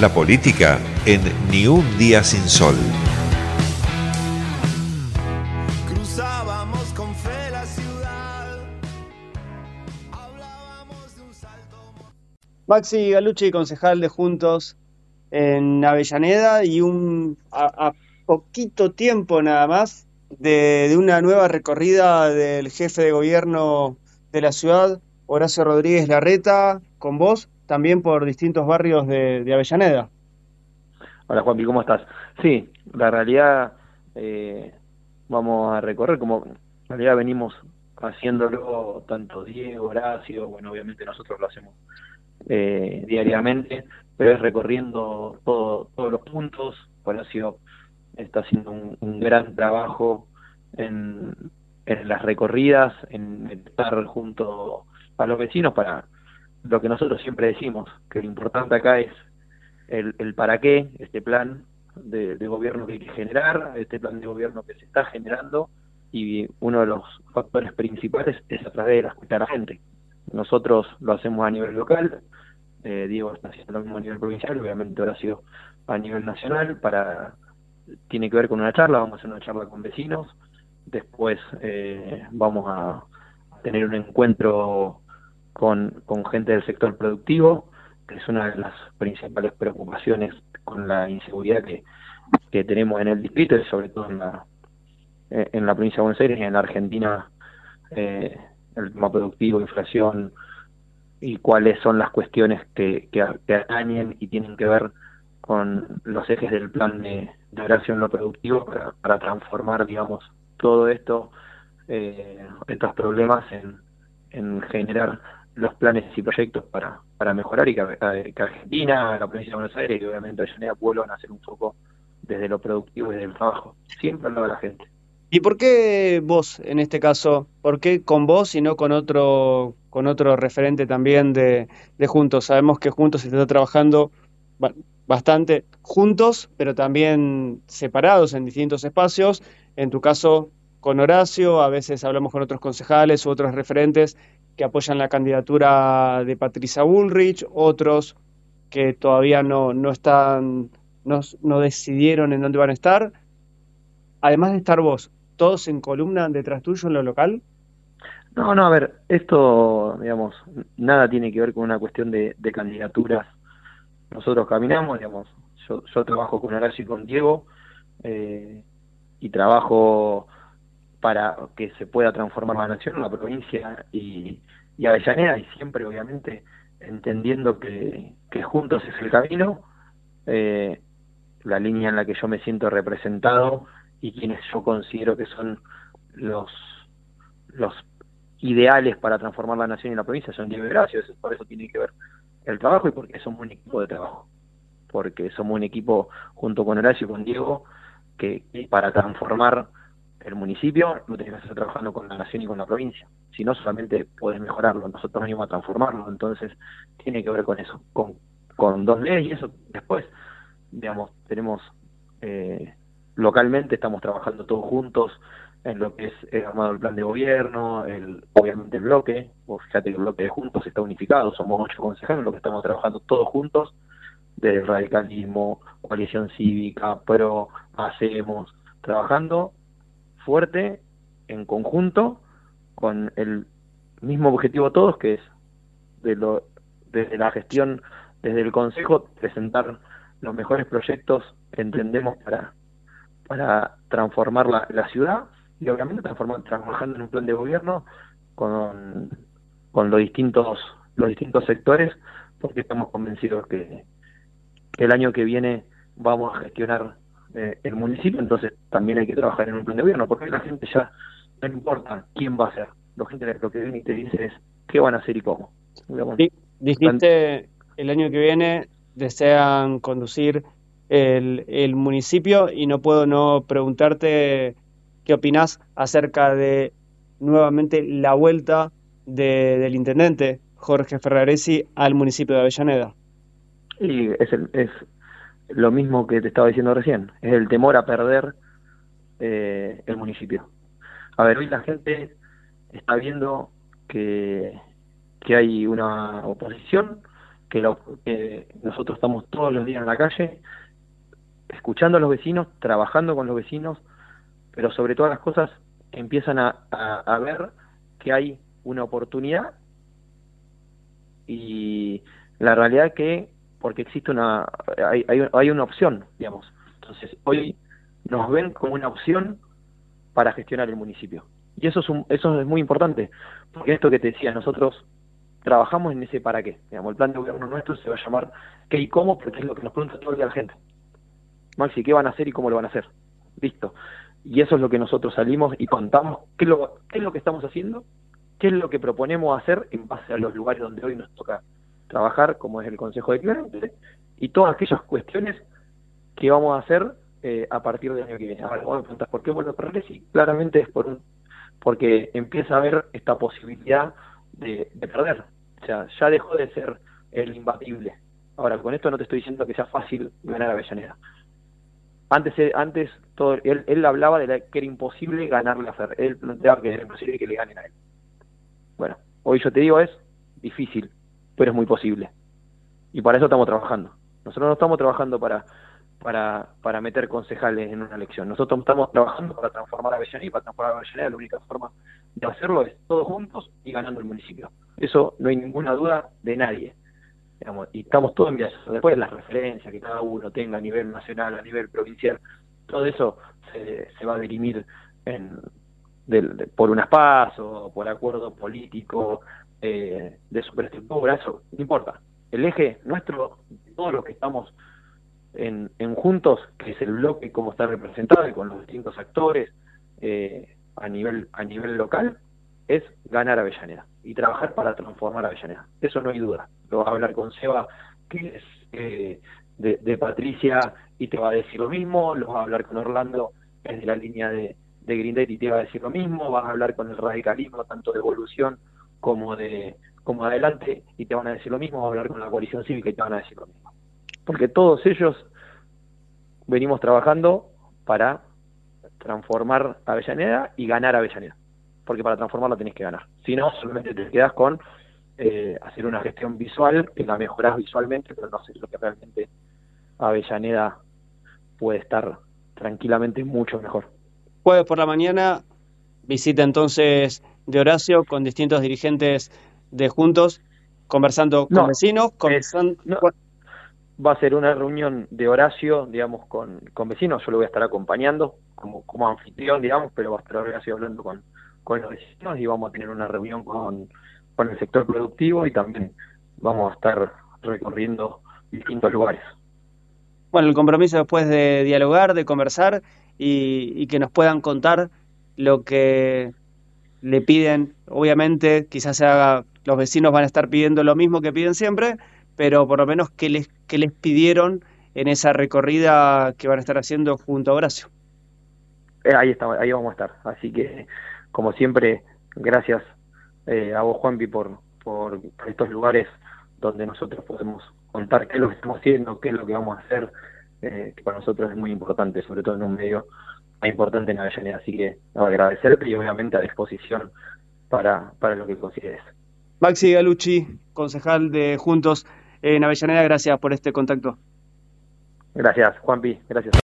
La política en Ni un día sin sol. Cruzábamos con fe la ciudad. Hablábamos de un salto. Maxi Galucci, concejal de Juntos en Avellaneda y un a, a poquito tiempo nada más de, de una nueva recorrida del jefe de gobierno de la ciudad, Horacio Rodríguez Larreta, con vos, también por distintos barrios de, Avellaneda. Hola Juanpi, ¿cómo estás? Sí, la realidad eh, vamos a recorrer, como en realidad venimos haciéndolo tanto Diego, Horacio, bueno, obviamente nosotros lo hacemos eh, diariamente, pero es recorriendo todo, todos los puntos. Horacio está haciendo un, gran trabajo en las recorridas, en estar junto a los vecinos para lo que nosotros siempre decimos, que lo importante acá es el, el para qué, este plan de, de, gobierno que hay que generar, este plan de gobierno que se está generando, y uno de los factores principales es a través de la escucha a la gente. Nosotros lo hacemos a nivel local, eh, Diego está haciendo lo mismo a nivel provincial, obviamente ahora ha sido a nivel nacional, para tiene que ver con una charla, vamos a hacer una charla con vecinos, después eh, vamos a tener un encuentro con, con gente del sector productivo, que es una de las principales preocupaciones con la inseguridad que, que tenemos en el distrito y sobre todo en la, en la provincia de Buenos Aires y en la Argentina, eh, el tema productivo, inflación y cuáles son las cuestiones que, que, que atañen y tienen que ver con los ejes del plan de, de en lo productivo para, para transformar, digamos, todo esto, eh, estos problemas en, en generar los planes y proyectos para, para mejorar y que, Argentina, la provincia de Buenos Aires y obviamente Avellaneda vuelvan a hacer un foco desde lo productivo y desde el trabajo, siempre al de la gente. ¿Y por qué vos, en este caso, por qué con vos y no con otro, con otro referente también de, de Juntos? Sabemos que Juntos se está trabajando bastante juntos, pero también separados en distintos espacios. En tu caso, con Horacio, a veces hablamos con otros concejales u otros referentes que apoyan la candidatura de Patricia Bullrich, otros que todavía no, no están, no, no decidieron en dónde van a estar. Además de estar vos, ¿todos en columna detrás tuyo en lo local? No, no, a ver, esto, digamos, nada tiene que ver con una cuestión de, de candidaturas. Nosotros caminamos, digamos, yo, yo trabajo con Horacio y con Diego, eh, y trabajo para que se pueda transformar la nación, la provincia y, y Avellaneda, y siempre, obviamente, entendiendo que, juntos es el camino, eh, la línea en la que yo me siento representado y quienes yo considero que son los los ideales para transformar la nación y la provincia son Diego eso, por eso tiene que ver el trabajo y porque somos un equipo de trabajo, porque somos un equipo junto con Horacio y con Diego que para transformar el municipio lo tenés que estar trabajando con la nación y con la provincia, si no solamente podés mejorarlo, nosotros venimos a transformarlo, entonces tiene que ver con eso, con, con dos leyes y eso después, digamos, tenemos eh, localmente estamos trabajando todos juntos en lo que es el armado del plan de gobierno, el, obviamente el bloque, vos fíjate que el bloque de juntos está unificado, somos ocho concejales, lo que estamos trabajando todos juntos, del radicalismo, coalición cívica, pero hacemos, trabajando fuerte, en conjunto, con el mismo objetivo todos, que es de lo, desde la gestión, desde el Consejo, presentar los mejores proyectos que entendemos para para transformar la, la ciudad y obviamente trabajando en un plan de gobierno con, con los distintos los distintos sectores porque estamos convencidos que el año que viene vamos a gestionar eh, el municipio entonces también hay que trabajar en un plan de gobierno porque la gente ya no importa quién va a ser. La gente lo que viene y te dice es qué van a hacer y cómo. Sí, dijiste el año que viene desean conducir el, el, municipio y no puedo no preguntarte qué opinás acerca de nuevamente la vuelta de, del intendente Jorge Ferraresi al municipio de Avellaneda. Y es, el, es lo mismo que te estaba diciendo recién, es el temor a perder eh, el municipio. A ver, hoy la gente está viendo que, que hay una oposición que, lo, que nosotros estamos todos los días en la calle, escuchando a los vecinos, trabajando con los vecinos, pero sobre todas las cosas empiezan a, a, a ver que hay una oportunidad y la realidad es que porque existe una hay, hay, hay, una opción digamos. Entonces hoy nos ven como una opción para gestionar el municipio. Y eso es un, eso es muy importante porque esto que te decía nosotros trabajamos en ese para qué. Digamos el plan de gobierno nuestro se va a llamar qué y cómo porque es lo que nos pregunta todo el día la gente. Maxi qué van a hacer y cómo lo van a hacer listo. Y eso es lo que nosotros salimos y contamos qué es lo, qué es lo que estamos haciendo qué es lo que proponemos hacer en base a los lugares donde hoy nos toca trabajar, como es el Consejo de Clientes, y todas aquellas cuestiones que vamos a hacer eh, a partir del año que viene. Ahora, me preguntas, ¿por qué vuelvo a perder? Sí, claramente es por un, porque empieza a haber esta posibilidad de, de, perder. O sea, ya dejó de ser el imbatible. Ahora, con esto no te estoy diciendo que sea fácil ganar a Avellaneda. Antes, eh, antes todo, él, él hablaba de la, que era imposible ganarle a Fer. Él planteaba que era imposible que le ganen a él. Bueno, hoy yo te digo es difícil, pero es muy posible. Y para eso estamos trabajando. Nosotros no estamos trabajando para, para, para meter concejales en una elección. Nosotros estamos trabajando para transformar a Avellaneda y para transformar a Avellaneda la única forma de hacerlo es todos juntos y ganando el municipio. Eso no hay ninguna duda de nadie. Digamos, y estamos todos en Después las referencias que cada uno tenga a nivel nacional, a nivel provincial, todo eso se, se va a dirimir en, de, por unas pasos, por acuerdo político, eh, de superestructura, eso no importa. El eje nuestro, todos los que estamos en, en, juntos, que es el bloque como está representado y con los distintos actores eh, a nivel a nivel local, es ganar Avellaneda y trabajar para transformar Avellaneda. Eso no hay duda. Lo va a hablar con Seba, que es eh, de, de Patricia, y te va a decir lo mismo, lo va a hablar con Orlando, que es de la línea de, de Green Day y te va a decir lo mismo, vas a hablar con el radicalismo, tanto de evolución como de como adelante, y te van a decir lo mismo, vas a hablar con la coalición cívica y te van a decir lo mismo. Porque todos ellos venimos trabajando para transformar Avellaneda y ganar Avellaneda. Porque para transformarla tenés que ganar. Si no, solamente te quedas con eh, hacer una gestión visual, que la mejorás visualmente, pero no sé lo que realmente Avellaneda puede estar tranquilamente mucho mejor jueves por la mañana, visita entonces de Horacio con distintos dirigentes de Juntos, conversando con no, vecinos. Conversando... no, va a ser una reunión de Horacio, digamos, con, con vecinos. Yo lo voy a estar acompañando como, como anfitrión, digamos, pero va a estar Horacio hablando con, con los vecinos y vamos a tener una reunión con, con el sector productivo y también vamos a estar recorriendo distintos lugares. Bueno, el compromiso después de dialogar, de conversar y, y, que nos puedan contar lo que le piden. Obviamente, quizás se haga, los vecinos van a estar pidiendo lo mismo que piden siempre, pero por lo menos que les, que les pidieron en esa recorrida que van a estar haciendo junto a Horacio. Eh, ahí, está, ahí vamos a estar. Así que, como siempre, gracias eh, a vos, Juanpi, por, por, estos lugares donde nosotros podemos contar qué es lo que estamos haciendo, qué es lo que vamos a hacer, eh, que para nosotros es muy importante, sobre todo en un medio importante en Avellaneda. Así que no, agradecerte y obviamente a disposición para, para lo que consideres. Maxi Galucci, concejal de Juntos en Avellaneda, gracias por este contacto. Gracias, Juanpi, gracias.